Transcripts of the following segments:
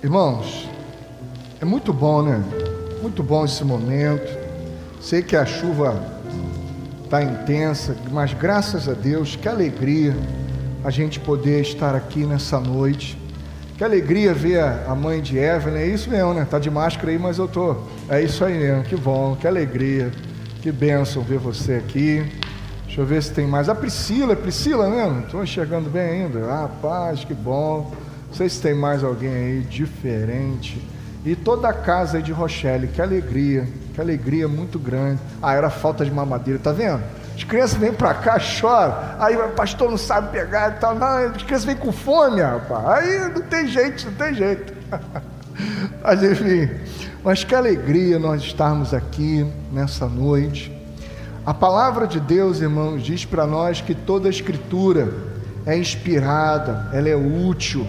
Irmãos, é muito bom, né? Muito bom esse momento. Sei que a chuva está intensa, mas graças a Deus, que alegria a gente poder estar aqui nessa noite. Que alegria ver a mãe de Evelyn, é isso mesmo, né? Tá de máscara aí, mas eu tô. É isso aí mesmo, que bom, que alegria, que bênção ver você aqui. Deixa eu ver se tem mais. A Priscila, é Priscila mesmo? Estou enxergando bem ainda. Ah, paz, que bom. Não sei se tem mais alguém aí diferente. E toda a casa aí de Rochelle, que alegria, que alegria muito grande. Ah, era falta de mamadeira, tá vendo? As crianças vêm para cá, choram. Aí o pastor não sabe pegar e tal. Não, as crianças vêm com fome, rapaz. Aí não tem jeito, não tem jeito. Mas enfim, mas que alegria nós estarmos aqui nessa noite. A palavra de Deus, irmãos, diz para nós que toda a escritura é inspirada, ela é útil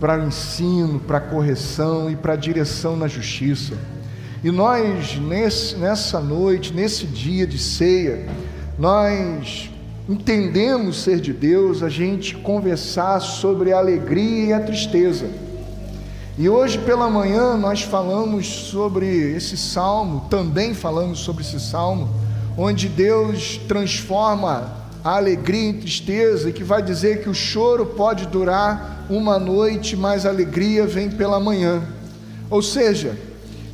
para o ensino, para a correção e para a direção na justiça. E nós, nesse, nessa noite, nesse dia de ceia, nós entendemos ser de Deus, a gente conversar sobre a alegria e a tristeza. E hoje pela manhã nós falamos sobre esse salmo, também falamos sobre esse salmo onde Deus transforma a alegria em tristeza, e que vai dizer que o choro pode durar uma noite, mas a alegria vem pela manhã. Ou seja,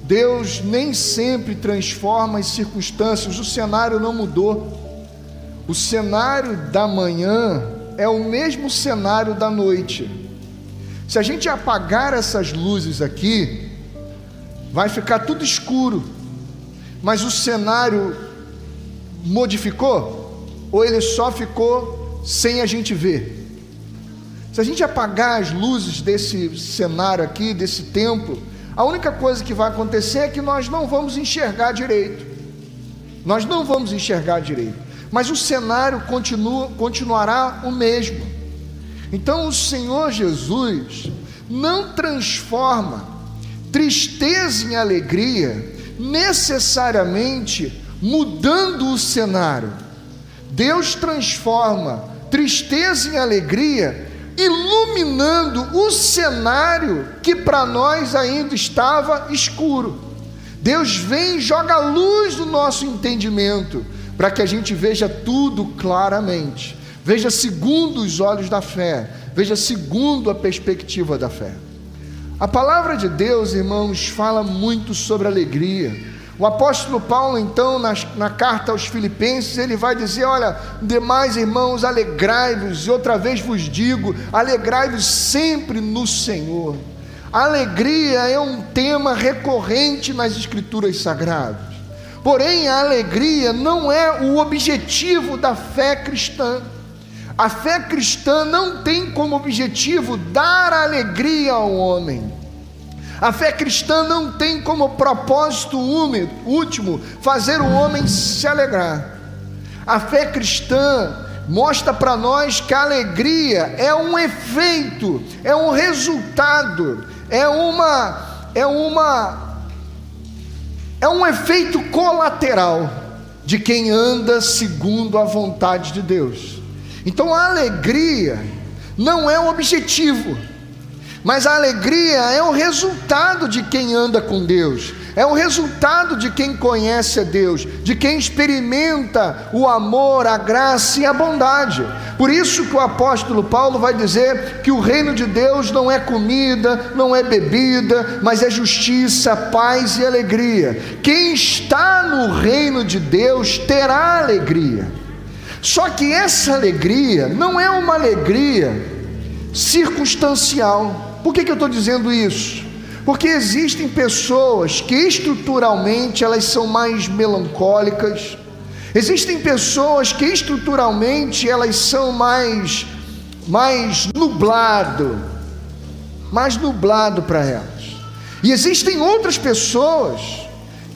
Deus nem sempre transforma as circunstâncias, o cenário não mudou. O cenário da manhã é o mesmo cenário da noite. Se a gente apagar essas luzes aqui, vai ficar tudo escuro, mas o cenário modificou? Ou ele só ficou sem a gente ver? Se a gente apagar as luzes desse cenário aqui, desse templo, a única coisa que vai acontecer é que nós não vamos enxergar direito. Nós não vamos enxergar direito. Mas o cenário continua, continuará o mesmo. Então o Senhor Jesus não transforma tristeza em alegria necessariamente mudando o cenário. Deus transforma tristeza em alegria, iluminando o cenário que para nós ainda estava escuro. Deus vem e joga luz no nosso entendimento, para que a gente veja tudo claramente, veja segundo os olhos da fé, veja segundo a perspectiva da fé. A palavra de Deus, irmãos, fala muito sobre alegria. O apóstolo Paulo, então, na, na, carta aos Filipenses, ele vai dizer: Olha, demais irmãos, alegrai-vos, e outra vez vos digo, alegrai-vos sempre no Senhor. alegria é um tema recorrente nas Escrituras Sagradas. Porém, a alegria não é o objetivo da fé cristã. A fé cristã não tem como objetivo dar alegria ao homem. A fé cristã não tem como propósito último fazer o homem se alegrar. A fé cristã mostra para nós que a alegria é um efeito, é um resultado, é uma é uma é um efeito colateral de quem anda segundo a vontade de Deus. Então a alegria não é o objetivo mas a alegria é o resultado de quem anda com Deus, é o resultado de quem conhece a Deus, de quem experimenta o amor, a graça e a bondade. Por isso que o apóstolo Paulo vai dizer que o reino de Deus não é comida, não é bebida, mas é justiça, paz e alegria. Quem está no reino de Deus terá alegria. Só que essa alegria não é uma alegria circunstancial. Por que, que eu estou dizendo isso? Porque existem pessoas que estruturalmente elas são mais melancólicas, existem pessoas que estruturalmente elas são mais mais nublado, mais nublado para elas. E existem outras pessoas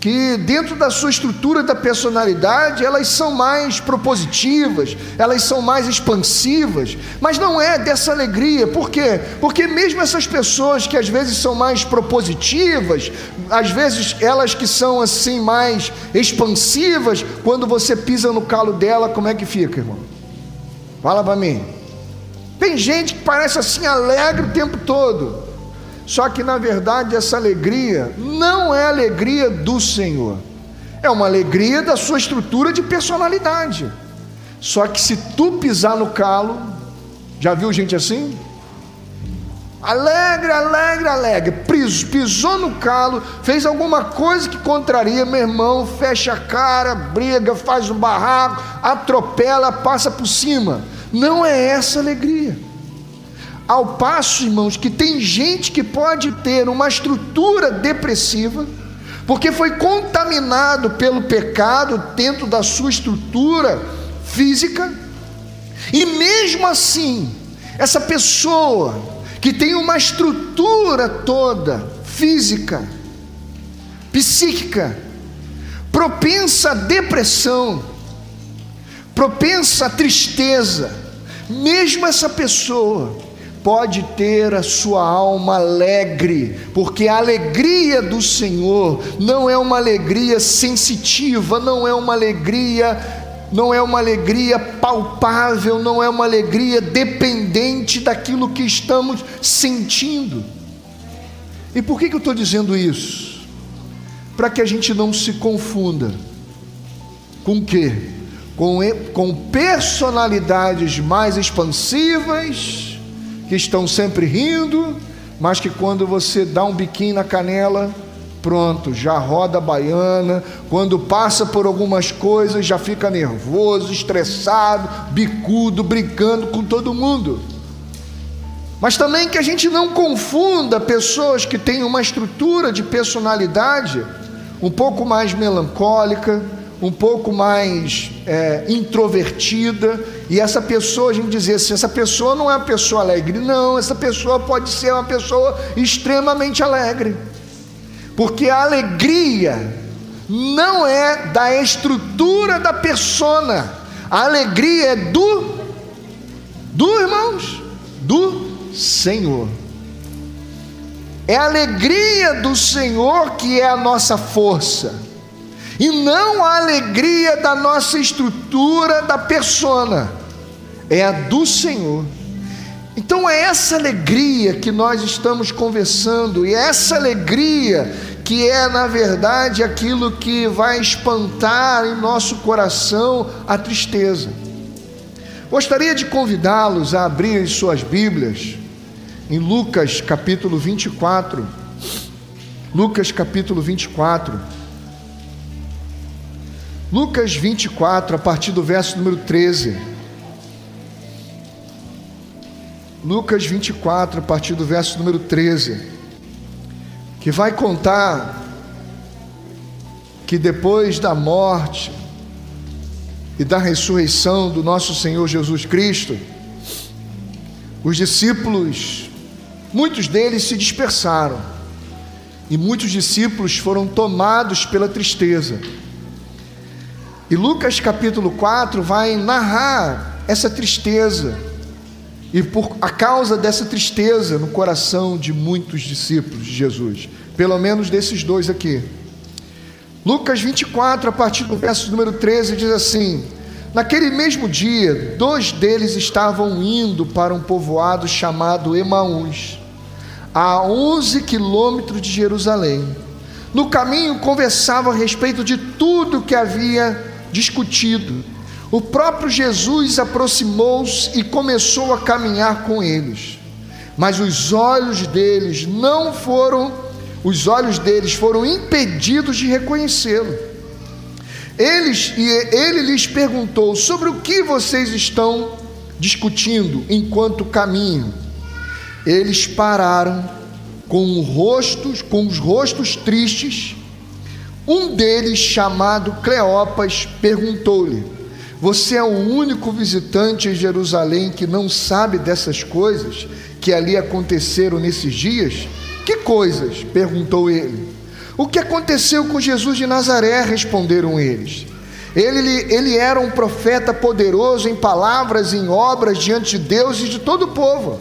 que dentro da sua estrutura da personalidade elas são mais propositivas, elas são mais expansivas, mas não é dessa alegria, por quê? Porque mesmo essas pessoas que às vezes são mais propositivas, às vezes elas que são assim mais expansivas, quando você pisa no calo dela, como é que fica, irmão? Fala para mim. Tem gente que parece assim alegre o tempo todo. Só que na verdade essa alegria não é alegria do Senhor, é uma alegria da sua estrutura de personalidade. Só que se tu pisar no calo, já viu gente assim? Alegre, alegre, alegre. Pisou no calo, fez alguma coisa que contraria, meu irmão, fecha a cara, briga, faz um barraco, atropela, passa por cima. Não é essa alegria. Ao passo, irmãos, que tem gente que pode ter uma estrutura depressiva, porque foi contaminado pelo pecado dentro da sua estrutura física, e mesmo assim, essa pessoa que tem uma estrutura toda física, psíquica, propensa à depressão, propensa à tristeza, mesmo essa pessoa pode ter a sua alma alegre, porque a alegria do Senhor não é uma alegria sensitiva, não é uma alegria não é uma alegria palpável, não é uma alegria dependente daquilo que estamos sentindo. E por que, que eu estou dizendo isso? Para que a gente não se confunda. Com o quê? Com, com personalidades mais expansivas, que estão sempre rindo, mas que quando você dá um biquinho na canela, pronto, já roda a baiana. Quando passa por algumas coisas, já fica nervoso, estressado, bicudo, brincando com todo mundo. Mas também que a gente não confunda pessoas que têm uma estrutura de personalidade um pouco mais melancólica, um pouco mais é, introvertida, e essa pessoa, a gente dizer assim, essa pessoa não é uma pessoa alegre, não, essa pessoa pode ser uma pessoa extremamente alegre. Porque a alegria não é da estrutura da persona, a alegria é do, do irmãos, do Senhor. É a alegria do Senhor que é a nossa força, e não a alegria da nossa estrutura da persona, é a do Senhor. Então é essa alegria que nós estamos conversando, e é essa alegria que é na verdade aquilo que vai espantar em nosso coração a tristeza. Gostaria de convidá-los a abrir suas Bíblias em Lucas capítulo 24. Lucas capítulo 24. Lucas 24, a partir do verso número 13. Lucas 24, a partir do verso número 13 que vai contar que depois da morte e da ressurreição do nosso Senhor Jesus Cristo, os discípulos, muitos deles se dispersaram, e muitos discípulos foram tomados pela tristeza. E Lucas capítulo 4 vai narrar essa tristeza e por a causa dessa tristeza no coração de muitos discípulos de Jesus, pelo menos desses dois aqui. Lucas 24, a partir do verso número 13, diz assim: Naquele mesmo dia, dois deles estavam indo para um povoado chamado Emaús, a 11 quilômetros de Jerusalém. No caminho, conversavam a respeito de tudo que havia discutido o próprio Jesus aproximou-se e começou a caminhar com eles. Mas os olhos deles não foram, os olhos deles foram impedidos de reconhecê-lo. Eles e ele lhes perguntou: "Sobre o que vocês estão discutindo enquanto caminham?" Eles pararam com rostos, com os rostos tristes. Um deles, chamado Cleopas, perguntou-lhe: você é o único visitante em Jerusalém que não sabe dessas coisas que ali aconteceram nesses dias? Que coisas? perguntou ele. O que aconteceu com Jesus de Nazaré? responderam eles. Ele, ele era um profeta poderoso em palavras e em obras diante de Deus e de todo o povo.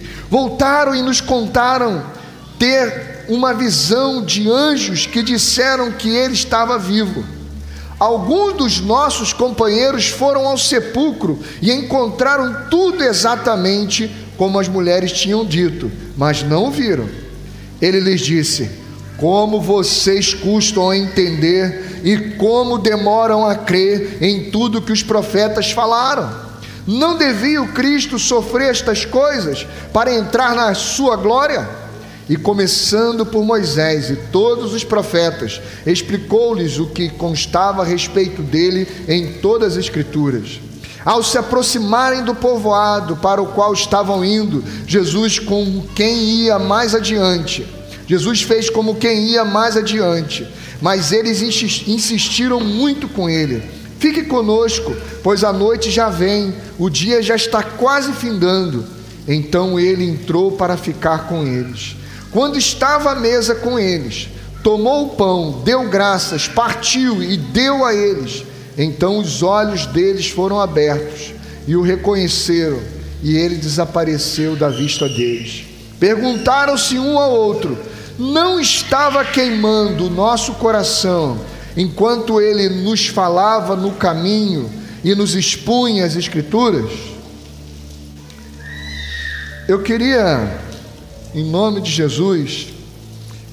Voltaram e nos contaram ter uma visão de anjos que disseram que ele estava vivo. Alguns dos nossos companheiros foram ao sepulcro e encontraram tudo exatamente como as mulheres tinham dito, mas não viram. Ele lhes disse: Como vocês custam a entender e como demoram a crer em tudo que os profetas falaram. Não devia o Cristo sofrer estas coisas para entrar na sua glória? E começando por Moisés e todos os profetas, explicou-lhes o que constava a respeito dele em todas as Escrituras. Ao se aproximarem do povoado para o qual estavam indo, Jesus, com quem ia mais adiante, Jesus fez como quem ia mais adiante, mas eles insistiram muito com ele. Fique conosco, pois a noite já vem, o dia já está quase findando. Então ele entrou para ficar com eles. Quando estava à mesa com eles, tomou o pão, deu graças, partiu e deu a eles então os olhos deles foram abertos e o reconheceram, e ele desapareceu da vista deles. Perguntaram-se um ao outro: Não estava queimando o nosso coração enquanto ele nos falava no caminho e nos expunha as Escrituras? Eu queria, em nome de Jesus,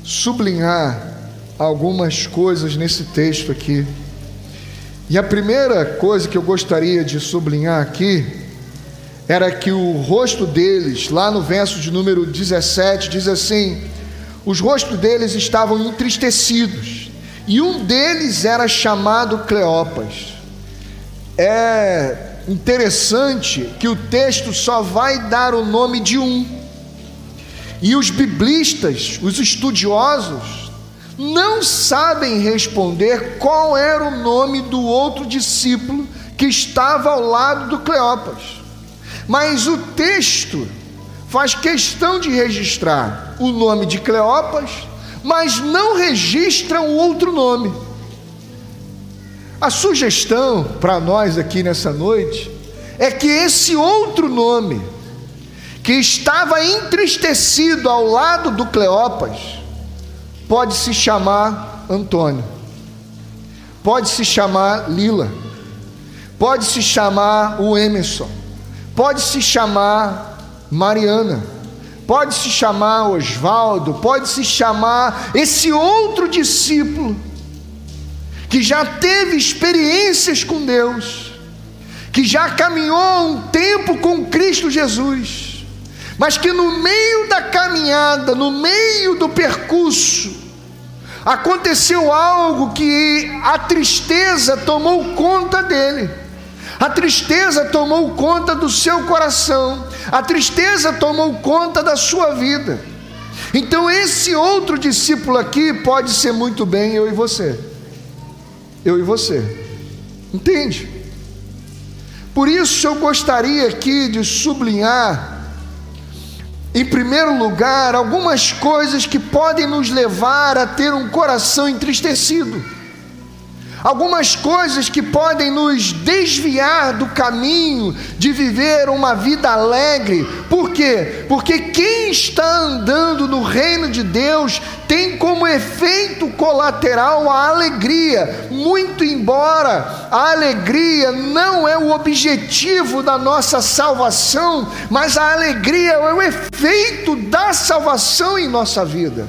sublinhar algumas coisas nesse texto aqui. E a primeira coisa que eu gostaria de sublinhar aqui era que o rosto deles, lá no verso de número 17, diz assim: os rostos deles estavam entristecidos, e um deles era chamado Cleopas. É interessante que o texto só vai dar o nome de um, e os biblistas, os estudiosos, não sabem responder qual era o nome do outro discípulo que estava ao lado do Cleopas. Mas o texto faz questão de registrar o nome de Cleopas, mas não registra o outro nome. A sugestão para nós aqui nessa noite é que esse outro nome, que estava entristecido ao lado do Cleopas, pode se chamar Antônio, pode se chamar Lila, pode se chamar o Emerson, pode se chamar Mariana, pode se chamar Osvaldo, pode se chamar esse outro discípulo que já teve experiências com Deus, que já caminhou um tempo com Cristo Jesus mas que no meio da caminhada, no meio do percurso, aconteceu algo que a tristeza tomou conta dele. A tristeza tomou conta do seu coração, a tristeza tomou conta da sua vida. Então, esse outro discípulo aqui pode ser muito bem eu e você. Eu e você. Entende? Por isso eu gostaria aqui de sublinhar em primeiro lugar, algumas coisas que podem nos levar a ter um coração entristecido algumas coisas que podem nos desviar do caminho de viver uma vida alegre. Por quê? Porque quem está andando no reino de Deus tem como efeito colateral a alegria, muito embora a alegria não é o objetivo da nossa salvação, mas a alegria é o efeito da salvação em nossa vida.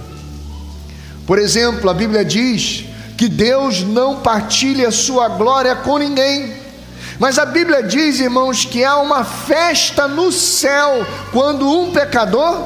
Por exemplo, a Bíblia diz que Deus não partilha sua glória com ninguém. Mas a Bíblia diz, irmãos, que há uma festa no céu quando um pecador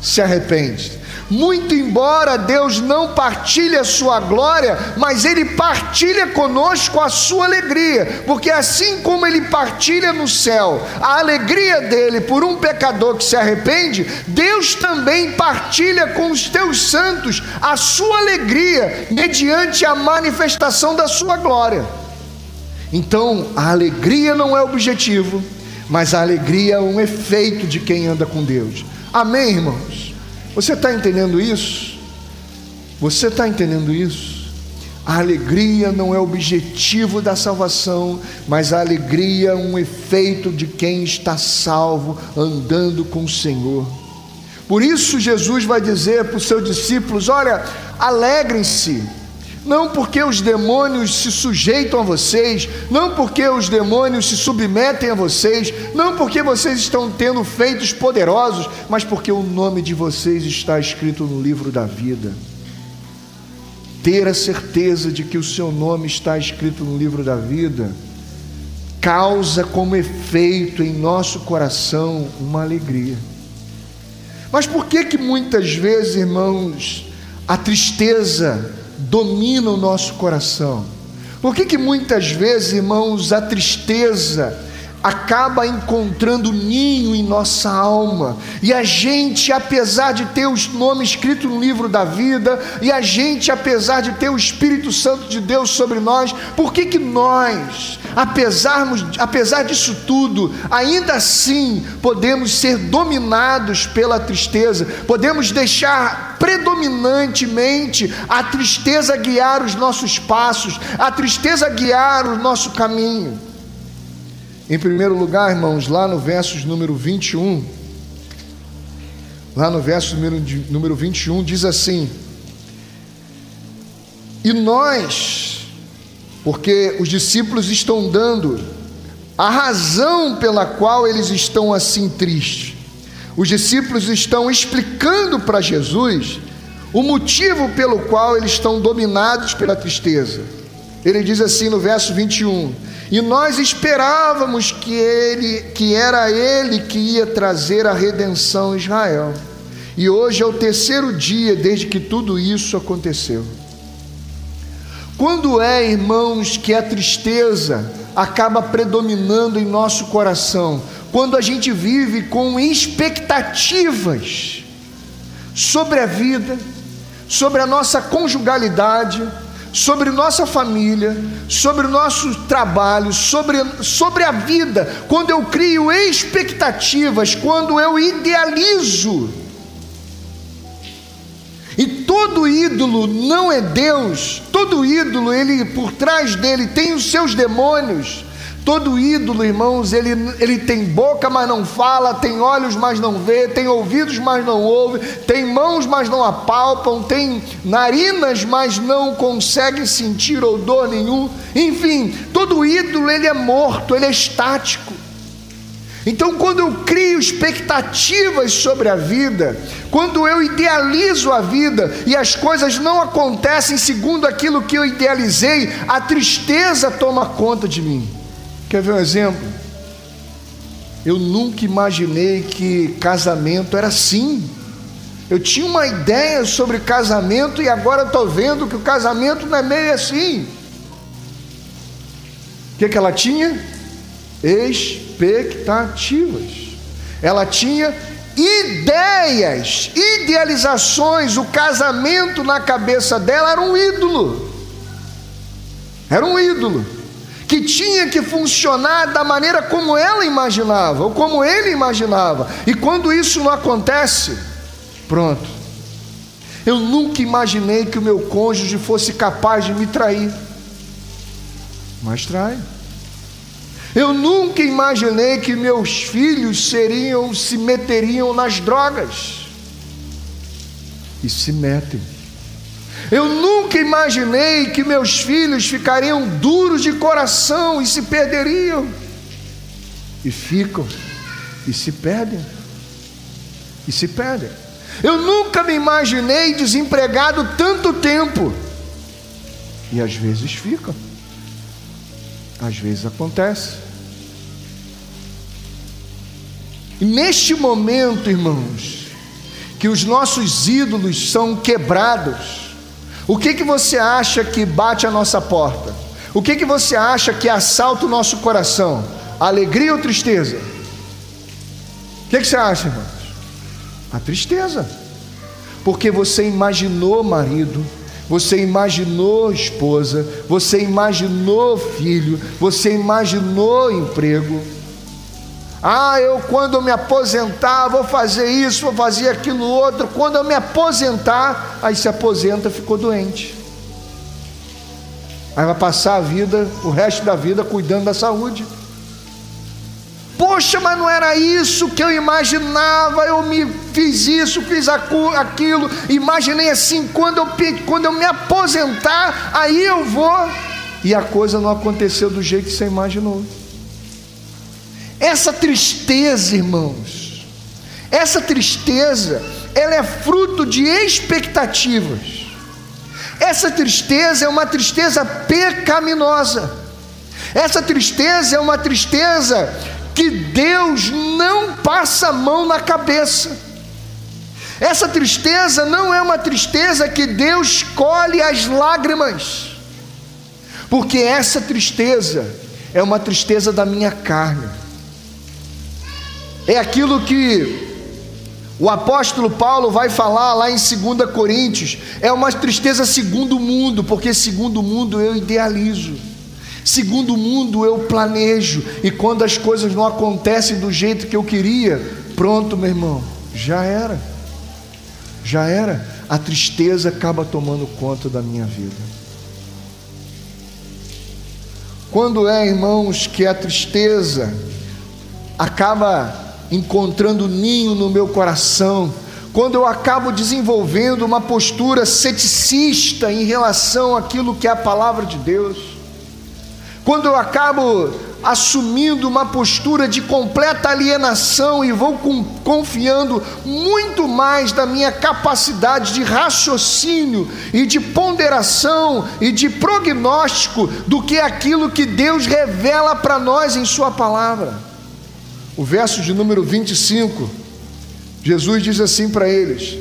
se arrepende. Muito embora Deus não partilhe a sua glória, mas Ele partilha conosco a sua alegria, porque assim como Ele partilha no céu a alegria dele por um pecador que se arrepende, Deus também partilha com os teus santos a sua alegria, mediante a manifestação da sua glória. Então, a alegria não é objetivo, mas a alegria é um efeito de quem anda com Deus. Amém, irmãos? Você está entendendo isso? Você está entendendo isso? A alegria não é objetivo da salvação, mas a alegria é um efeito de quem está salvo, andando com o Senhor. Por isso, Jesus vai dizer para os seus discípulos: Olha, alegrem-se, não porque os demônios se sujeitam a vocês, não porque os demônios se submetem a vocês, não porque vocês estão tendo feitos poderosos, mas porque o nome de vocês está escrito no livro da vida ter a certeza de que o seu nome está escrito no livro da vida, causa como efeito em nosso coração uma alegria. Mas por que que muitas vezes, irmãos, a tristeza domina o nosso coração? Por que que muitas vezes, irmãos, a tristeza acaba encontrando ninho em nossa alma. E a gente, apesar de ter os nomes escritos no livro da vida, e a gente, apesar de ter o Espírito Santo de Deus sobre nós, por que que nós, apesar, apesar disso tudo, ainda assim podemos ser dominados pela tristeza? Podemos deixar predominantemente a tristeza guiar os nossos passos, a tristeza guiar o nosso caminho. Em primeiro lugar, irmãos, lá no versos número 21, lá no verso número, número 21, diz assim: E nós, porque os discípulos estão dando a razão pela qual eles estão assim tristes. Os discípulos estão explicando para Jesus o motivo pelo qual eles estão dominados pela tristeza. Ele diz assim no verso 21: e nós esperávamos que ele, que era ele que ia trazer a redenção a Israel. E hoje é o terceiro dia desde que tudo isso aconteceu. Quando é, irmãos, que a tristeza acaba predominando em nosso coração? Quando a gente vive com expectativas sobre a vida, sobre a nossa conjugalidade, sobre nossa família, sobre o nosso trabalho, sobre, sobre a vida, quando eu crio expectativas, quando eu idealizo. E todo ídolo não é Deus, todo ídolo, ele por trás dele tem os seus demônios. Todo ídolo, irmãos, ele, ele tem boca, mas não fala, tem olhos, mas não vê, tem ouvidos, mas não ouve, tem mãos, mas não apalpam, tem narinas, mas não consegue sentir odor nenhum. Enfim, todo ídolo ele é morto, ele é estático. Então, quando eu crio expectativas sobre a vida, quando eu idealizo a vida e as coisas não acontecem segundo aquilo que eu idealizei, a tristeza toma conta de mim. Quer ver um exemplo? Eu nunca imaginei que casamento era assim. Eu tinha uma ideia sobre casamento e agora estou vendo que o casamento não é meio assim. O que, que ela tinha? Expectativas. Ela tinha ideias, idealizações. O casamento na cabeça dela era um ídolo. Era um ídolo que tinha que funcionar da maneira como ela imaginava, ou como ele imaginava. E quando isso não acontece, pronto. Eu nunca imaginei que o meu cônjuge fosse capaz de me trair, mas trai. Eu nunca imaginei que meus filhos seriam, se meteriam nas drogas, e se metem. Eu nunca imaginei que meus filhos ficariam duros de coração e se perderiam. E ficam, e se perdem, e se perdem. Eu nunca me imaginei desempregado tanto tempo. E às vezes ficam, às vezes acontece. E neste momento, irmãos, que os nossos ídolos são quebrados, o que, que você acha que bate a nossa porta? O que, que você acha que assalta o nosso coração? Alegria ou tristeza? O que, que você acha, irmãos? A tristeza. Porque você imaginou marido, você imaginou esposa, você imaginou filho, você imaginou emprego. Ah, eu quando me aposentar, vou fazer isso, vou fazer aquilo outro. Quando eu me aposentar, aí se aposenta, ficou doente. Aí vai passar a vida, o resto da vida, cuidando da saúde. Poxa, mas não era isso que eu imaginava. Eu me fiz isso, fiz aquilo, imaginei assim. Quando eu, quando eu me aposentar, aí eu vou. E a coisa não aconteceu do jeito que você imaginou. Essa tristeza, irmãos, essa tristeza, ela é fruto de expectativas. Essa tristeza é uma tristeza pecaminosa. Essa tristeza é uma tristeza que Deus não passa a mão na cabeça. Essa tristeza não é uma tristeza que Deus colhe as lágrimas, porque essa tristeza é uma tristeza da minha carne é aquilo que o apóstolo Paulo vai falar lá em 2 Coríntios, é uma tristeza segundo o mundo, porque segundo o mundo eu idealizo, segundo o mundo eu planejo, e quando as coisas não acontecem do jeito que eu queria, pronto, meu irmão, já era, já era, a tristeza acaba tomando conta da minha vida. Quando é, irmãos, que a tristeza acaba encontrando ninho no meu coração, quando eu acabo desenvolvendo uma postura ceticista em relação àquilo que é a palavra de Deus, quando eu acabo assumindo uma postura de completa alienação e vou com, confiando muito mais da minha capacidade de raciocínio e de ponderação e de prognóstico do que aquilo que Deus revela para nós em Sua palavra o verso de número 25, Jesus diz assim para eles: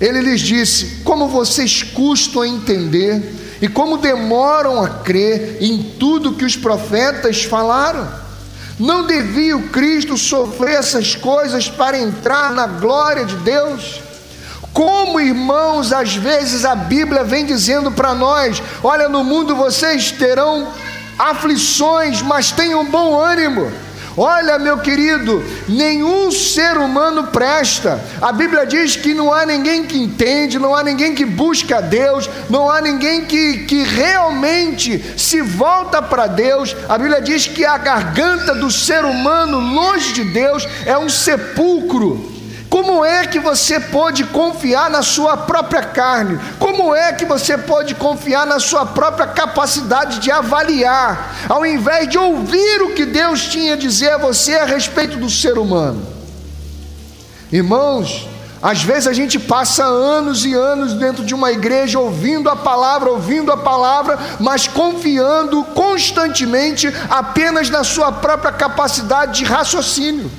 Ele lhes disse: Como vocês custam a entender e como demoram a crer em tudo que os profetas falaram? Não devia o Cristo sofrer essas coisas para entrar na glória de Deus? Como irmãos, às vezes a Bíblia vem dizendo para nós: olha, no mundo vocês terão aflições, mas tenham bom ânimo. Olha, meu querido, nenhum ser humano presta. A Bíblia diz que não há ninguém que entende, não há ninguém que busca Deus, não há ninguém que, que realmente se volta para Deus. A Bíblia diz que a garganta do ser humano, longe de Deus, é um sepulcro. Como é que você pode confiar na sua própria carne? Como é que você pode confiar na sua própria capacidade de avaliar, ao invés de ouvir o que Deus tinha a dizer a você a respeito do ser humano? Irmãos, às vezes a gente passa anos e anos dentro de uma igreja ouvindo a palavra, ouvindo a palavra, mas confiando constantemente apenas na sua própria capacidade de raciocínio.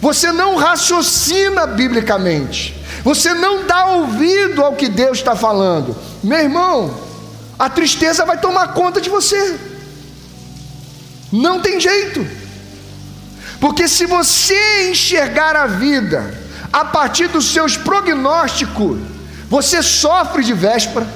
Você não raciocina biblicamente. Você não dá ouvido ao que Deus está falando. Meu irmão, a tristeza vai tomar conta de você. Não tem jeito. Porque se você enxergar a vida a partir dos seus prognósticos, você sofre de véspera,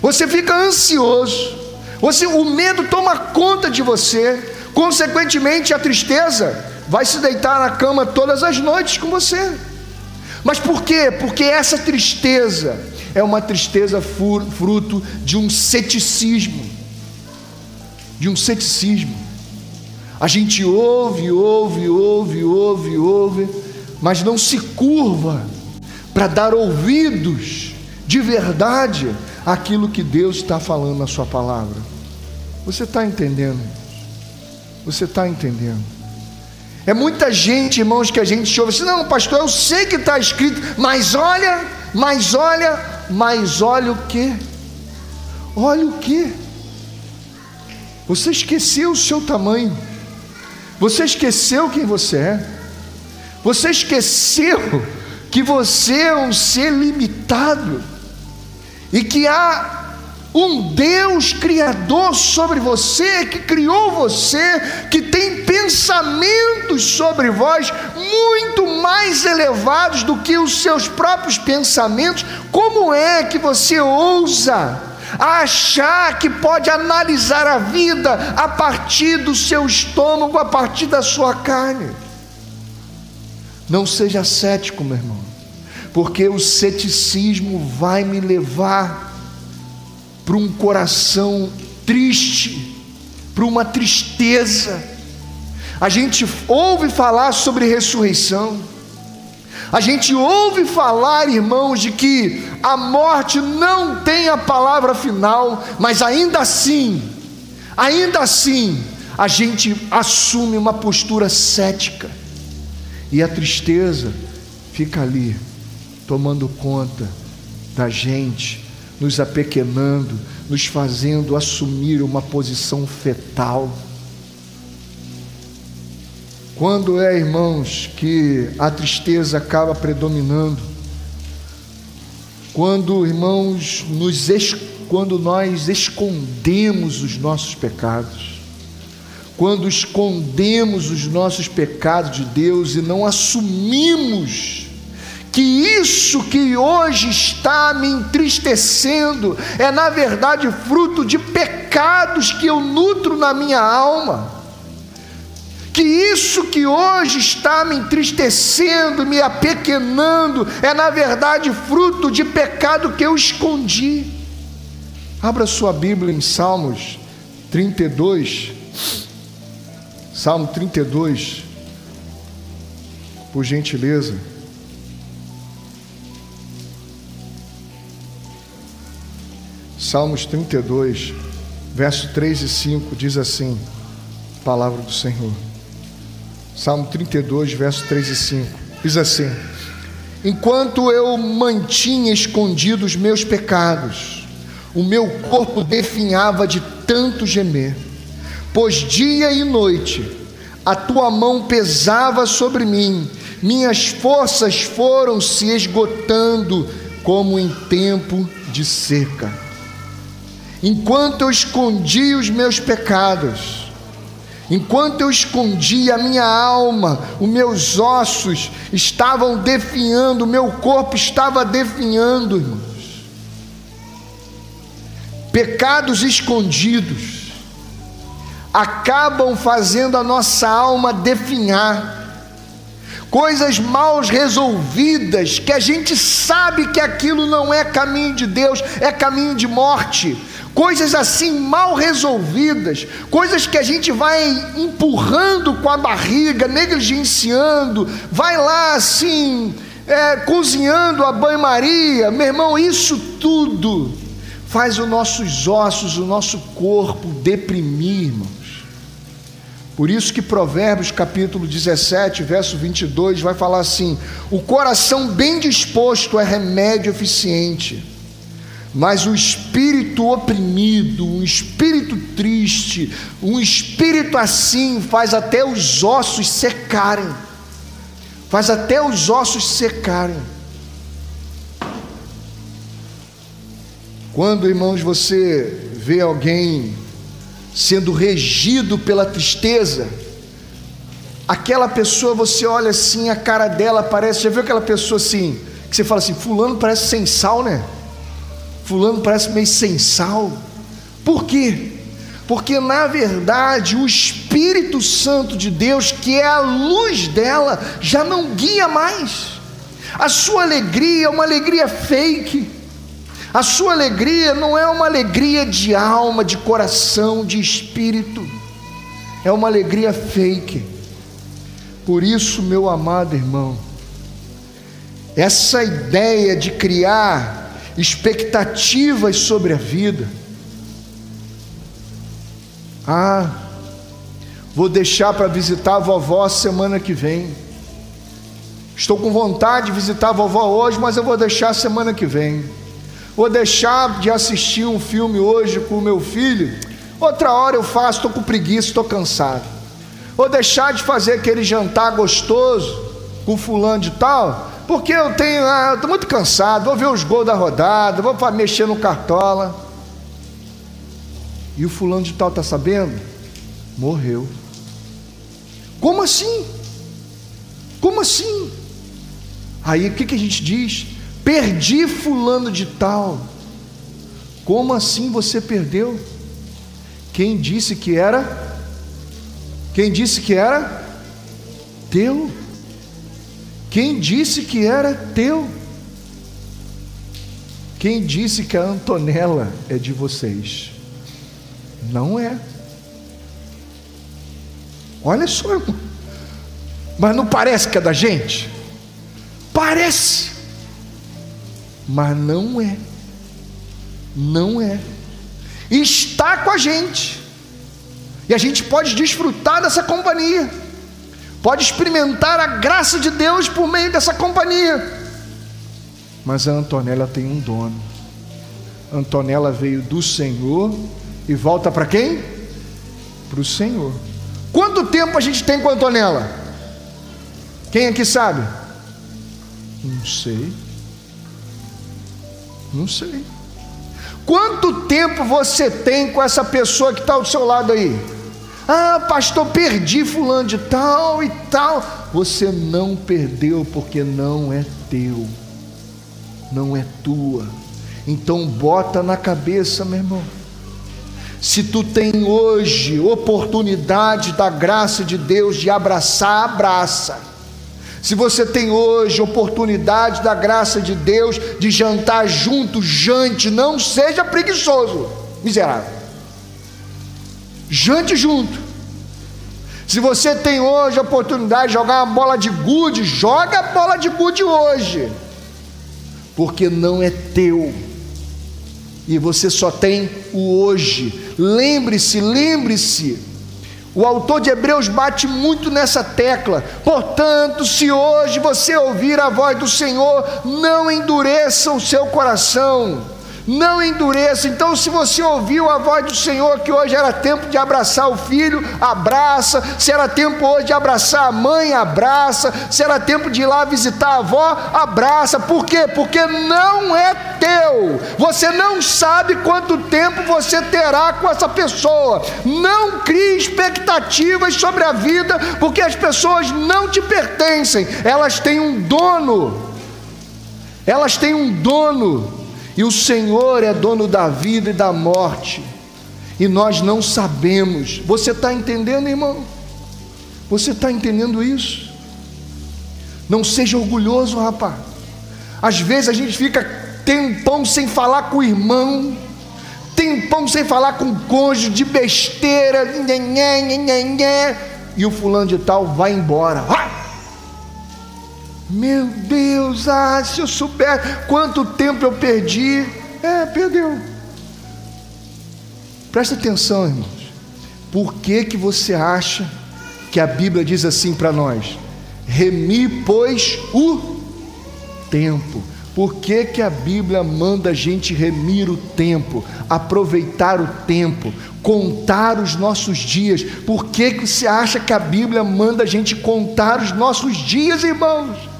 você fica ansioso, você, o medo toma conta de você, consequentemente a tristeza vai se deitar na cama todas as noites com você. Mas por quê? Porque essa tristeza é uma tristeza fruto de um ceticismo. De um ceticismo. A gente ouve, ouve, ouve, ouve, ouve, mas não se curva para dar ouvidos de verdade àquilo que Deus está falando na Sua palavra. Você está entendendo? Você está entendendo? É muita gente, irmãos, que a gente ouve assim, não, pastor, eu sei que está escrito, mas olha, mas olha, mas olha o que? Olha o que? Você esqueceu o seu tamanho, você esqueceu quem você é, você esqueceu que você é um ser limitado e que há um Deus criador sobre você, que criou você, que tem pensamentos sobre vós muito mais elevados do que os seus próprios pensamentos. Como é que você ousa achar que pode analisar a vida a partir do seu estômago, a partir da sua carne? Não seja cético, meu irmão, porque o ceticismo vai me levar para um coração triste, para uma tristeza. A gente ouve falar sobre ressurreição, a gente ouve falar, irmãos, de que a morte não tem a palavra final, mas ainda assim, ainda assim, a gente assume uma postura cética, e a tristeza fica ali, tomando conta da gente, nos apequenando, nos fazendo assumir uma posição fetal. Quando é, irmãos, que a tristeza acaba predominando, quando, irmãos, nos quando nós escondemos os nossos pecados, quando escondemos os nossos pecados de Deus e não assumimos que isso que hoje está me entristecendo é, na verdade, fruto de pecados que eu nutro na minha alma. Que isso que hoje está me entristecendo, me apequenando, é, na verdade, fruto de pecado que eu escondi. Abra sua Bíblia em Salmos 32. Salmo 32, por gentileza. Salmos 32, verso 3 e 5 diz assim: Palavra do Senhor. Salmo 32, verso 3 e 5 diz assim: Enquanto eu mantinha escondidos os meus pecados, o meu corpo definhava de tanto gemer, pois dia e noite a tua mão pesava sobre mim, minhas forças foram se esgotando como em tempo de seca enquanto eu escondi os meus pecados, enquanto eu escondi a minha alma, os meus ossos estavam definhando, o meu corpo estava definhando, irmãos. Pecados escondidos acabam fazendo a nossa alma definhar coisas mal resolvidas, que a gente sabe que aquilo não é caminho de Deus, é caminho de morte coisas assim mal resolvidas, coisas que a gente vai empurrando com a barriga, negligenciando, vai lá assim, é, cozinhando a banho-maria, meu irmão, isso tudo faz os nossos ossos, o nosso corpo deprimir, irmãos. Por isso que Provérbios capítulo 17, verso 22 vai falar assim: o coração bem disposto é remédio eficiente mas o espírito oprimido, um espírito triste, um espírito assim faz até os ossos secarem. Faz até os ossos secarem. Quando, irmãos, você vê alguém sendo regido pela tristeza, aquela pessoa, você olha assim, a cara dela parece, já viu aquela pessoa assim, que você fala assim, fulano parece sem sal, né? Fulano parece meio sem sal. Por quê? Porque na verdade o Espírito Santo de Deus, que é a luz dela, já não guia mais. A sua alegria é uma alegria fake. A sua alegria não é uma alegria de alma, de coração, de espírito. É uma alegria fake. Por isso, meu amado irmão, essa ideia de criar expectativas sobre a vida. Ah, vou deixar para visitar a vovó semana que vem. Estou com vontade de visitar a vovó hoje, mas eu vou deixar semana que vem. Vou deixar de assistir um filme hoje com o meu filho. Outra hora eu faço, estou com preguiça, estou cansado. Vou deixar de fazer aquele jantar gostoso com fulano de tal, porque eu tenho, ah, estou muito cansado, vou ver os gols da rodada, vou mexer no cartola. E o fulano de tal está sabendo? Morreu. Como assim? Como assim? Aí o que, que a gente diz? Perdi fulano de tal. Como assim você perdeu? Quem disse que era? Quem disse que era? Teu. Quem disse que era teu? Quem disse que a Antonella é de vocês? Não é. Olha só, irmão. Mas não parece que é da gente? Parece. Mas não é. Não é. Está com a gente. E a gente pode desfrutar dessa companhia. Pode experimentar a graça de Deus por meio dessa companhia. Mas a Antonella tem um dono. Antonella veio do Senhor e volta para quem? Para o Senhor. Quanto tempo a gente tem com a Antonella? Quem aqui sabe? Não sei. Não sei. Quanto tempo você tem com essa pessoa que está ao seu lado aí? Ah, pastor, perdi fulano de tal e tal. Você não perdeu porque não é teu, não é tua. Então bota na cabeça, meu irmão. Se tu tem hoje oportunidade da graça de Deus de abraçar, abraça. Se você tem hoje oportunidade da graça de Deus de jantar junto, jante, não seja preguiçoso, miserável. Jante junto. Se você tem hoje a oportunidade de jogar uma bola de gude, joga a bola de gude hoje, porque não é teu, e você só tem o hoje. Lembre-se, lembre-se o autor de Hebreus bate muito nessa tecla. Portanto, se hoje você ouvir a voz do Senhor, não endureça o seu coração não endureça. Então, se você ouviu a voz do Senhor que hoje era tempo de abraçar o filho, abraça. Se era tempo hoje de abraçar a mãe, abraça. Se era tempo de ir lá visitar a avó, abraça. Por quê? Porque não é teu. Você não sabe quanto tempo você terá com essa pessoa. Não crie expectativas sobre a vida, porque as pessoas não te pertencem. Elas têm um dono. Elas têm um dono e o Senhor é dono da vida e da morte, e nós não sabemos. Você está entendendo, irmão? Você está entendendo isso? Não seja orgulhoso, rapaz. Às vezes a gente fica tempão sem falar com o irmão, tempão sem falar com o cônjuge de besteira, e o fulano de tal vai embora. Ah! Meu Deus, ah, se eu souber quanto tempo eu perdi. É, perdeu. Presta atenção, irmãos. Por que, que você acha que a Bíblia diz assim para nós? Remi, pois, o tempo. Por que, que a Bíblia manda a gente remir o tempo, aproveitar o tempo, contar os nossos dias? Por que, que você acha que a Bíblia manda a gente contar os nossos dias, irmãos?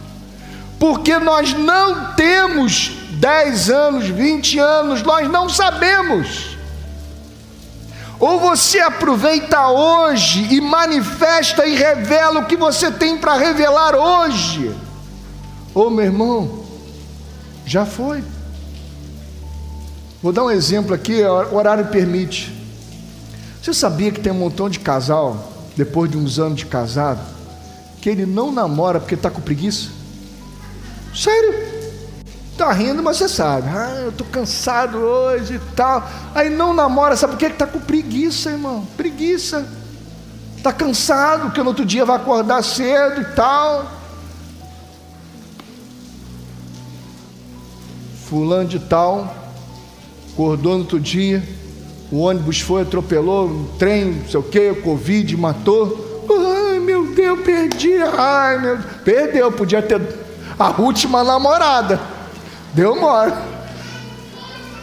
Porque nós não temos 10 anos, 20 anos, nós não sabemos. Ou você aproveita hoje e manifesta e revela o que você tem para revelar hoje. Ou meu irmão, já foi. Vou dar um exemplo aqui, o horário permite. Você sabia que tem um montão de casal, depois de uns anos de casado, que ele não namora porque está com preguiça? Sério. Tá rindo, mas você sabe. Ah, eu tô cansado hoje e tal. Aí não namora, sabe por quê? Que tá com preguiça, irmão. Preguiça. Tá cansado, que no outro dia vai acordar cedo e tal. Fulano de tal, acordou no outro dia, o ônibus foi, atropelou, um trem, não sei o que, Covid matou. Ai meu Deus, perdi. Ai meu Deus. Perdeu, podia ter a última namorada. Deu mole.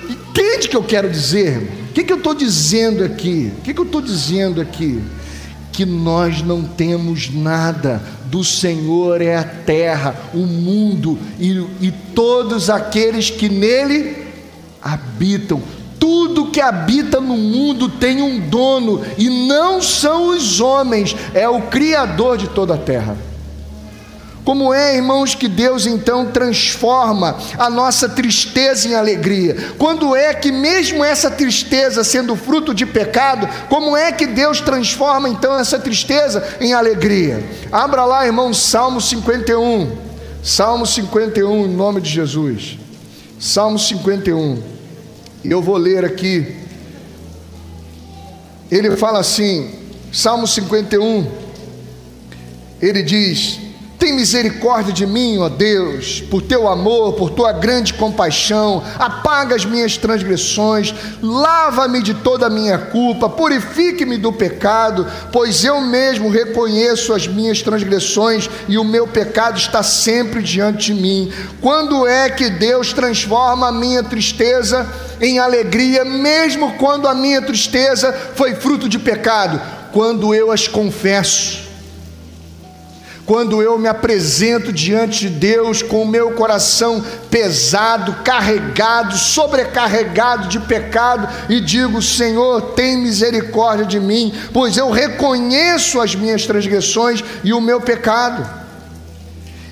Entende o que eu quero dizer? O que, que eu estou dizendo aqui? O que, que eu estou dizendo aqui? Que nós não temos nada, do Senhor é a terra, o mundo e, e todos aqueles que nele habitam. Tudo que habita no mundo tem um dono, e não são os homens, é o Criador de toda a terra. Como é, irmãos, que Deus então transforma a nossa tristeza em alegria? Quando é que, mesmo essa tristeza sendo fruto de pecado, como é que Deus transforma então essa tristeza em alegria? Abra lá, irmão, Salmo 51. Salmo 51, em nome de Jesus. Salmo 51. Eu vou ler aqui. Ele fala assim, Salmo 51. Ele diz: tem misericórdia de mim, ó Deus, por teu amor, por tua grande compaixão. Apaga as minhas transgressões, lava-me de toda a minha culpa, purifique-me do pecado, pois eu mesmo reconheço as minhas transgressões e o meu pecado está sempre diante de mim. Quando é que Deus transforma a minha tristeza em alegria, mesmo quando a minha tristeza foi fruto de pecado? Quando eu as confesso quando eu me apresento diante de Deus com o meu coração pesado, carregado, sobrecarregado de pecado e digo: Senhor, tem misericórdia de mim, pois eu reconheço as minhas transgressões e o meu pecado.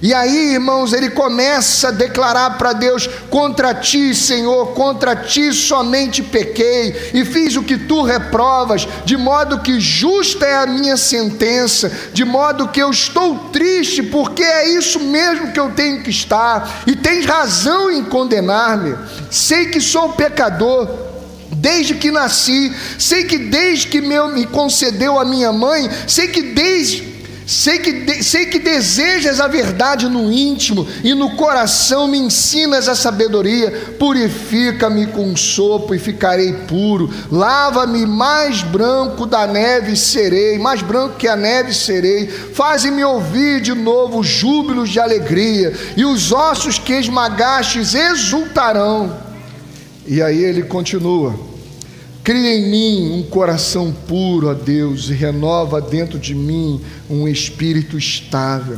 E aí, irmãos, ele começa a declarar para Deus: contra ti, Senhor, contra ti somente pequei e fiz o que tu reprovas, de modo que justa é a minha sentença, de modo que eu estou triste, porque é isso mesmo que eu tenho que estar, e tens razão em condenar-me. Sei que sou pecador desde que nasci, sei que desde que meu, me concedeu a minha mãe, sei que desde Sei que, sei que desejas a verdade no íntimo e no coração me ensinas a sabedoria. Purifica-me com sopro e ficarei puro. Lava-me mais branco da neve serei, mais branco que a neve serei. Faze-me ouvir de novo júbilos de alegria, e os ossos que esmagastes exultarão. E aí ele continua Cria em mim um coração puro, ó Deus, e renova dentro de mim um espírito estável.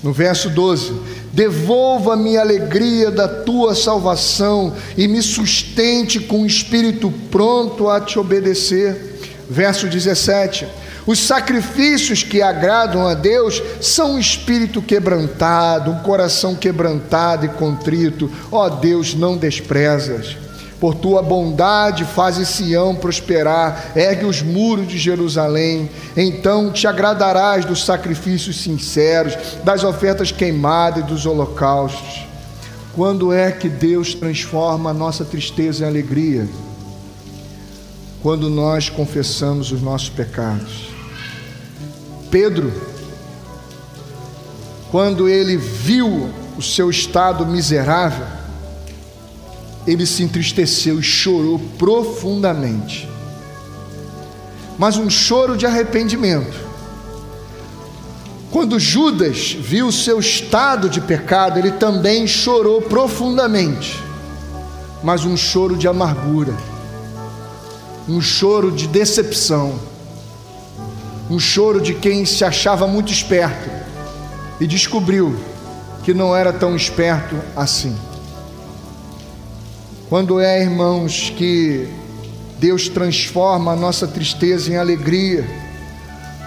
No verso 12: Devolva-me a alegria da tua salvação e me sustente com um espírito pronto a te obedecer. Verso 17: Os sacrifícios que agradam a Deus são um espírito quebrantado, um coração quebrantado e contrito. Ó Deus, não desprezas. Por tua bondade fazes Sião prosperar, ergue os muros de Jerusalém. Então te agradarás dos sacrifícios sinceros, das ofertas queimadas e dos holocaustos. Quando é que Deus transforma a nossa tristeza em alegria? Quando nós confessamos os nossos pecados. Pedro, quando ele viu o seu estado miserável, ele se entristeceu e chorou profundamente. Mas um choro de arrependimento. Quando Judas viu o seu estado de pecado, ele também chorou profundamente, mas um choro de amargura, um choro de decepção, um choro de quem se achava muito esperto e descobriu que não era tão esperto assim. Quando é, irmãos, que Deus transforma a nossa tristeza em alegria,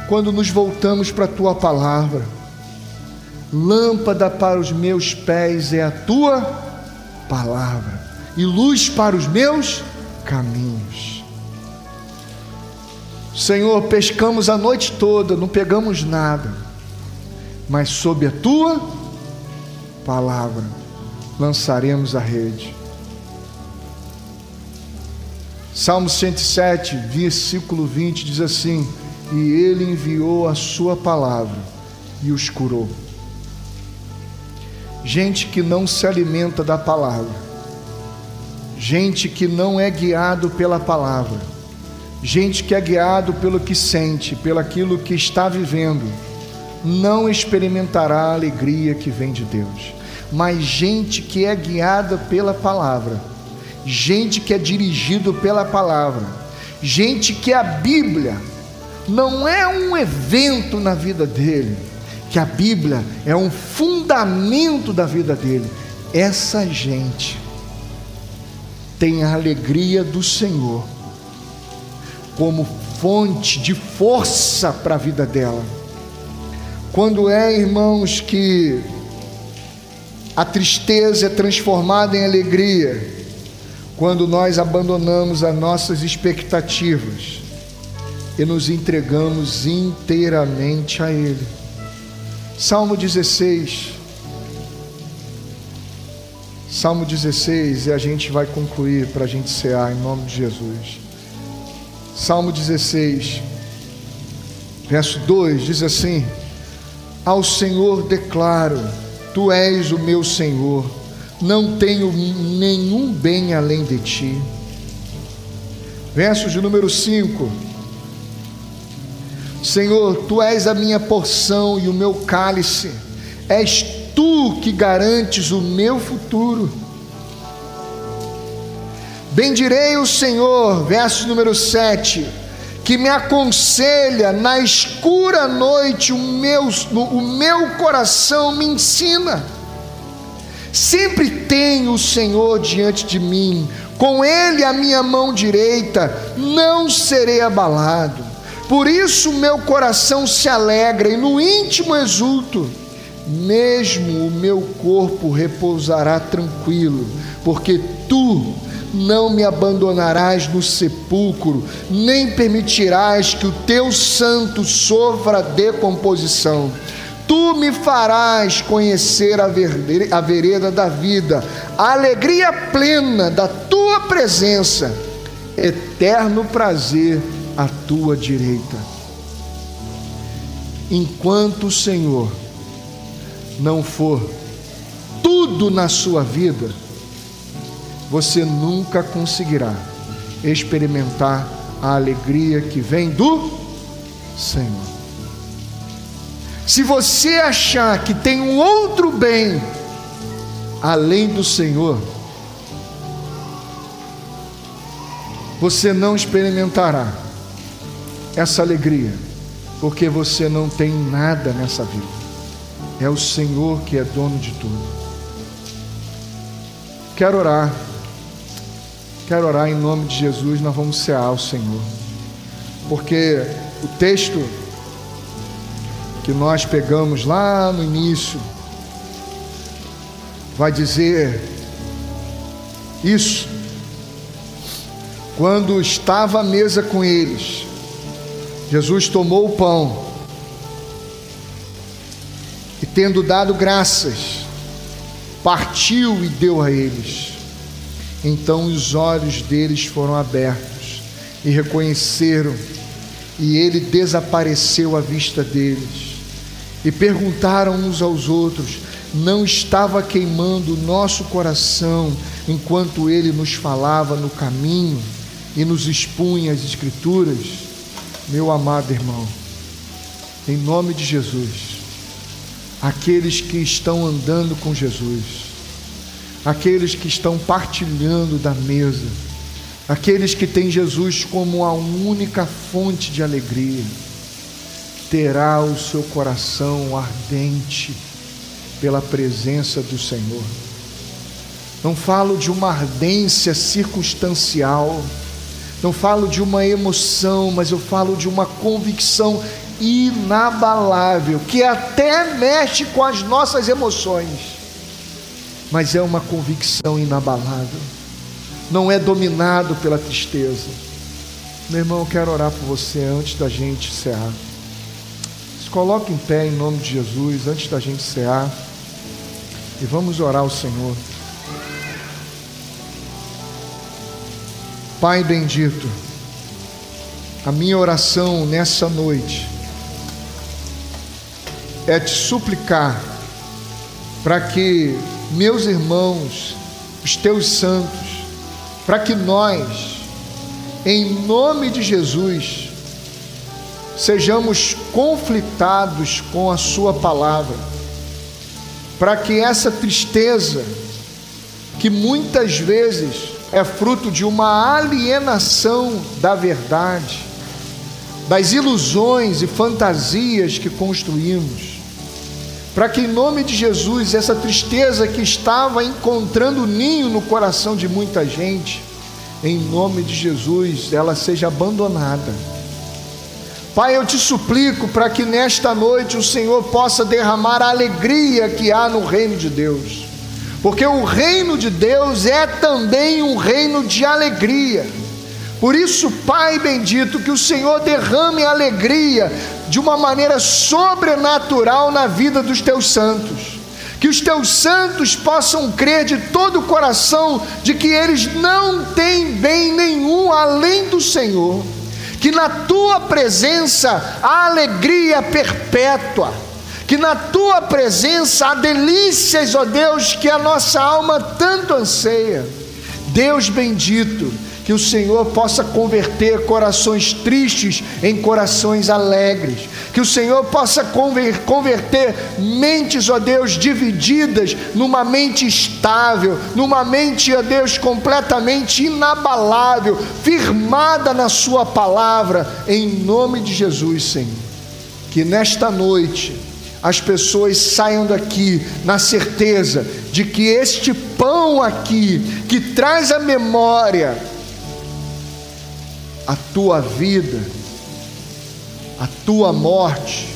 quando nos voltamos para a tua palavra. Lâmpada para os meus pés é a tua palavra, e luz para os meus caminhos. Senhor, pescamos a noite toda, não pegamos nada, mas sob a tua palavra lançaremos a rede. Salmo 107, versículo 20 diz assim: E ele enviou a sua palavra e os curou. Gente que não se alimenta da palavra, gente que não é guiado pela palavra, gente que é guiado pelo que sente, pelo aquilo que está vivendo, não experimentará a alegria que vem de Deus. Mas gente que é guiada pela palavra, gente que é dirigido pela palavra, gente que a Bíblia não é um evento na vida dele, que a Bíblia é um fundamento da vida dele. Essa gente tem a alegria do Senhor como fonte de força para a vida dela. Quando é, irmãos, que a tristeza é transformada em alegria, quando nós abandonamos as nossas expectativas e nos entregamos inteiramente a Ele. Salmo 16, Salmo 16, e a gente vai concluir para a gente cear em nome de Jesus. Salmo 16, verso 2 diz assim: Ao Senhor declaro, Tu és o meu Senhor, não tenho nenhum bem além de Ti. Verso de número 5: Senhor, Tu és a minha porção e o meu cálice, és Tu que garantes o meu futuro. Bendirei o Senhor, verso número 7, que me aconselha na escura noite, o meu, o meu coração me ensina. Sempre tenho o Senhor diante de mim, com Ele a minha mão direita, não serei abalado. Por isso meu coração se alegra e no íntimo exulto. Mesmo o meu corpo repousará tranquilo, porque tu não me abandonarás no sepulcro, nem permitirás que o teu santo sofra decomposição. Tu me farás conhecer a vereda da vida, a alegria plena da tua presença, eterno prazer à tua direita. Enquanto o Senhor não for tudo na sua vida, você nunca conseguirá experimentar a alegria que vem do Senhor. Se você achar que tem um outro bem além do Senhor, você não experimentará essa alegria, porque você não tem nada nessa vida. É o Senhor que é dono de tudo. Quero orar. Quero orar em nome de Jesus, nós vamos cear ao Senhor. Porque o texto que nós pegamos lá no início vai dizer isso. Quando estava à mesa com eles, Jesus tomou o pão e, tendo dado graças, partiu e deu a eles. Então os olhos deles foram abertos e reconheceram, e ele desapareceu à vista deles. E perguntaram uns aos outros: Não estava queimando o nosso coração enquanto ele nos falava no caminho e nos expunha as Escrituras? Meu amado irmão, em nome de Jesus, aqueles que estão andando com Jesus, aqueles que estão partilhando da mesa, aqueles que têm Jesus como a única fonte de alegria, terá o seu coração ardente pela presença do Senhor. Não falo de uma ardência circunstancial, não falo de uma emoção, mas eu falo de uma convicção inabalável, que até mexe com as nossas emoções mas é uma convicção inabalável, não é dominado pela tristeza. Meu irmão, eu quero orar por você antes da gente encerrar. Coloque em pé em nome de Jesus, antes da gente encerrar, e vamos orar ao Senhor. Pai bendito, a minha oração nessa noite é te suplicar para que meus irmãos, os teus santos, para que nós, em nome de Jesus, sejamos conflitados com a Sua palavra, para que essa tristeza, que muitas vezes é fruto de uma alienação da verdade, das ilusões e fantasias que construímos, para que em nome de Jesus essa tristeza que estava encontrando ninho no coração de muita gente, em nome de Jesus ela seja abandonada. Pai, eu te suplico para que nesta noite o Senhor possa derramar a alegria que há no reino de Deus, porque o reino de Deus é também um reino de alegria. Por isso, Pai bendito, que o Senhor derrame alegria de uma maneira sobrenatural na vida dos teus santos. que os teus santos possam crer de todo o coração de que eles não têm bem nenhum além do Senhor, que na tua presença há alegria perpétua, que na tua presença há delícias, ó Deus, que a nossa alma tanto anseia. Deus bendito, que o Senhor possa converter corações tristes em corações alegres, que o Senhor possa converter mentes, ó Deus, divididas numa mente estável, numa mente, ó Deus, completamente inabalável, firmada na Sua palavra, em nome de Jesus, Senhor. Que nesta noite, as pessoas saiam daqui na certeza de que este pão aqui, que traz a memória a tua vida, a tua morte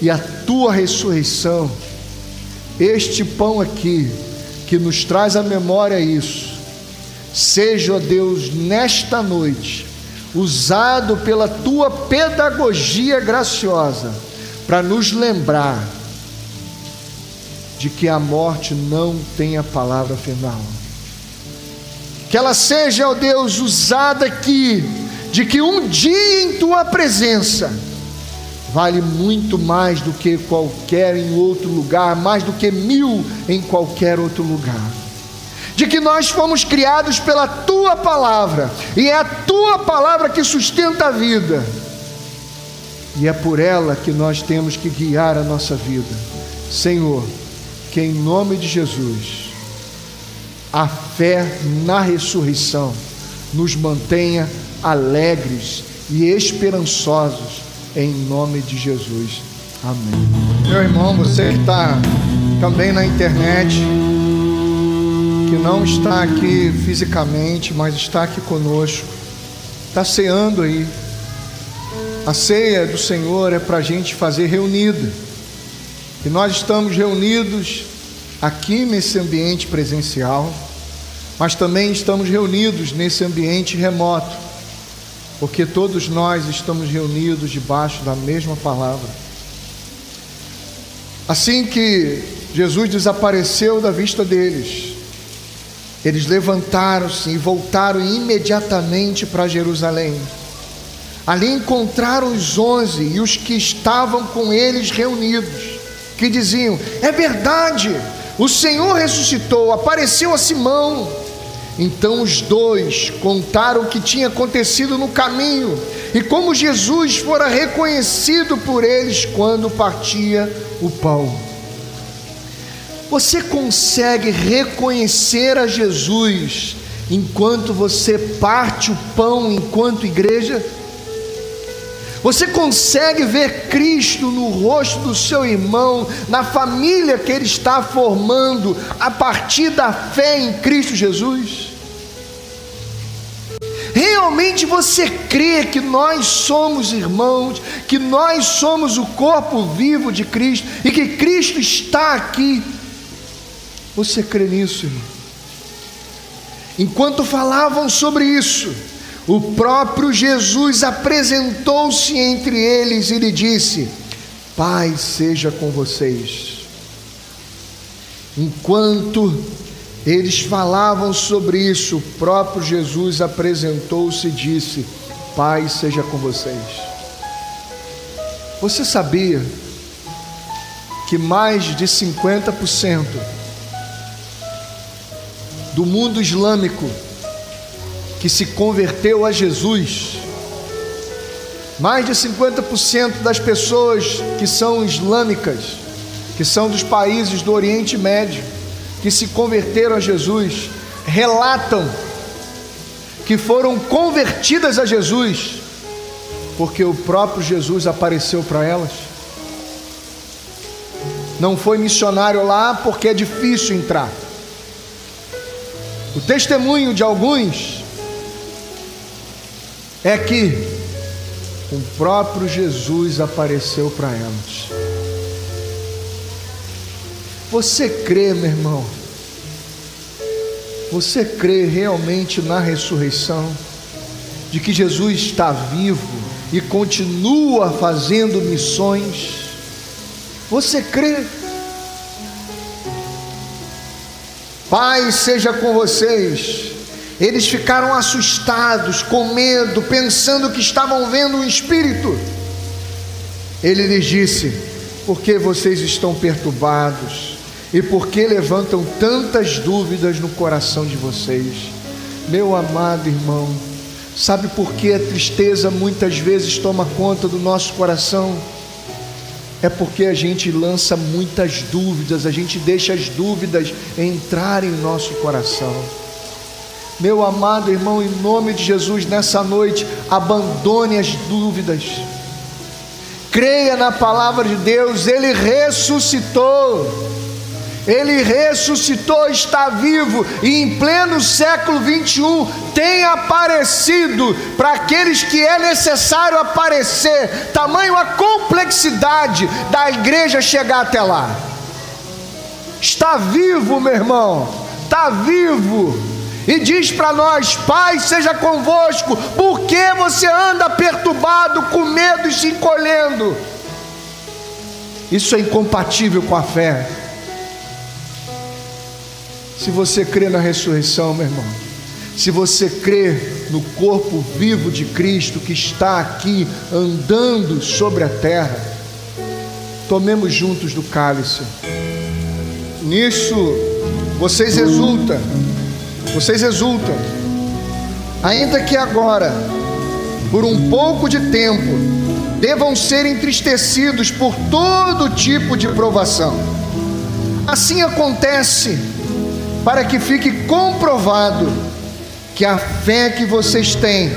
e a tua ressurreição. Este pão aqui, que nos traz à memória isso, seja, ó Deus, nesta noite, usado pela tua pedagogia graciosa, para nos lembrar de que a morte não tem a palavra final que ela seja, ó Deus, usada aqui, de que um dia em tua presença vale muito mais do que qualquer em outro lugar, mais do que mil em qualquer outro lugar. De que nós fomos criados pela tua palavra, e é a tua palavra que sustenta a vida, e é por ela que nós temos que guiar a nossa vida. Senhor, que em nome de Jesus, a fé na ressurreição nos mantenha alegres e esperançosos em nome de Jesus. Amém. Meu irmão, você que está também na internet, que não está aqui fisicamente, mas está aqui conosco, está ceando aí. A ceia do Senhor é para a gente fazer reunida. E nós estamos reunidos aqui nesse ambiente presencial, mas também estamos reunidos nesse ambiente remoto, porque todos nós estamos reunidos debaixo da mesma palavra. Assim que Jesus desapareceu da vista deles, eles levantaram-se e voltaram imediatamente para Jerusalém. Ali encontraram os onze e os que estavam com eles reunidos, que diziam: É verdade, o Senhor ressuscitou, apareceu a Simão. Então os dois contaram o que tinha acontecido no caminho e como Jesus fora reconhecido por eles quando partia o pão. Você consegue reconhecer a Jesus enquanto você parte o pão enquanto igreja? Você consegue ver Cristo no rosto do seu irmão, na família que ele está formando, a partir da fé em Cristo Jesus? Realmente você crê que nós somos irmãos, que nós somos o corpo vivo de Cristo e que Cristo está aqui? Você crê nisso, irmão? Enquanto falavam sobre isso, o próprio Jesus apresentou-se entre eles e lhe disse: Pai seja com vocês. Enquanto eles falavam sobre isso, o próprio Jesus apresentou-se e disse: Pai seja com vocês. Você sabia que mais de 50% do mundo islâmico que se converteu a Jesus, mais de 50% das pessoas que são islâmicas, que são dos países do Oriente Médio, que se converteram a Jesus, relatam que foram convertidas a Jesus, porque o próprio Jesus apareceu para elas. Não foi missionário lá porque é difícil entrar. O testemunho de alguns é que o próprio Jesus apareceu para elas. Você crê, meu irmão? Você crê realmente na ressurreição? De que Jesus está vivo e continua fazendo missões? Você crê? Pai seja com vocês. Eles ficaram assustados, com medo, pensando que estavam vendo um espírito. Ele lhes disse: Por que vocês estão perturbados? E por que levantam tantas dúvidas no coração de vocês? Meu amado irmão, sabe por que a tristeza muitas vezes toma conta do nosso coração? é porque a gente lança muitas dúvidas, a gente deixa as dúvidas entrar em nosso coração. Meu amado irmão, em nome de Jesus, nessa noite, abandone as dúvidas, creia na palavra de Deus, Ele ressuscitou. Ele ressuscitou, está vivo e em pleno século 21 tem aparecido para aqueles que é necessário aparecer. Tamanho a complexidade da igreja chegar até lá. Está vivo, meu irmão, está vivo. E diz para nós: Pai, seja convosco, por que você anda perturbado, com medo e se encolhendo? Isso é incompatível com a fé. Se você crê na ressurreição, meu irmão, se você crê no corpo vivo de Cristo que está aqui andando sobre a terra, tomemos juntos do cálice. Nisso vocês exultam, vocês exultam, ainda que agora, por um pouco de tempo, devam ser entristecidos por todo tipo de provação. Assim acontece para que fique comprovado que a fé que vocês têm,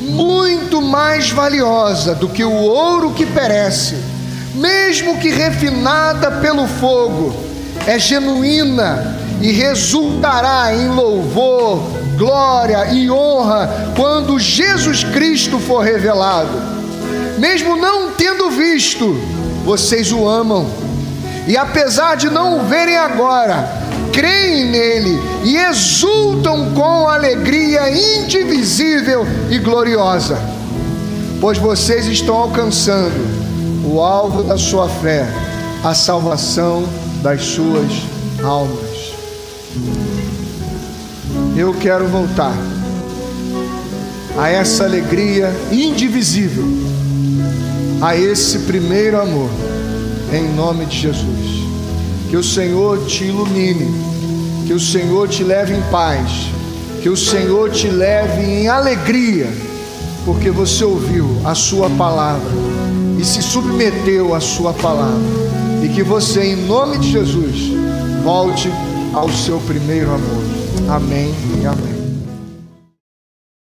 muito mais valiosa do que o ouro que perece, mesmo que refinada pelo fogo, é genuína e resultará em louvor, glória e honra quando Jesus Cristo for revelado. Mesmo não tendo visto, vocês o amam, e apesar de não o verem agora, creem nele e exultam com alegria indivisível e gloriosa, pois vocês estão alcançando o alvo da sua fé, a salvação das suas almas. Eu quero voltar a essa alegria indivisível, a esse primeiro amor, em nome de Jesus. Que o Senhor te ilumine, que o Senhor te leve em paz, que o Senhor te leve em alegria, porque você ouviu a Sua palavra e se submeteu à Sua palavra, e que você, em nome de Jesus, volte ao seu primeiro amor. Amém e amém.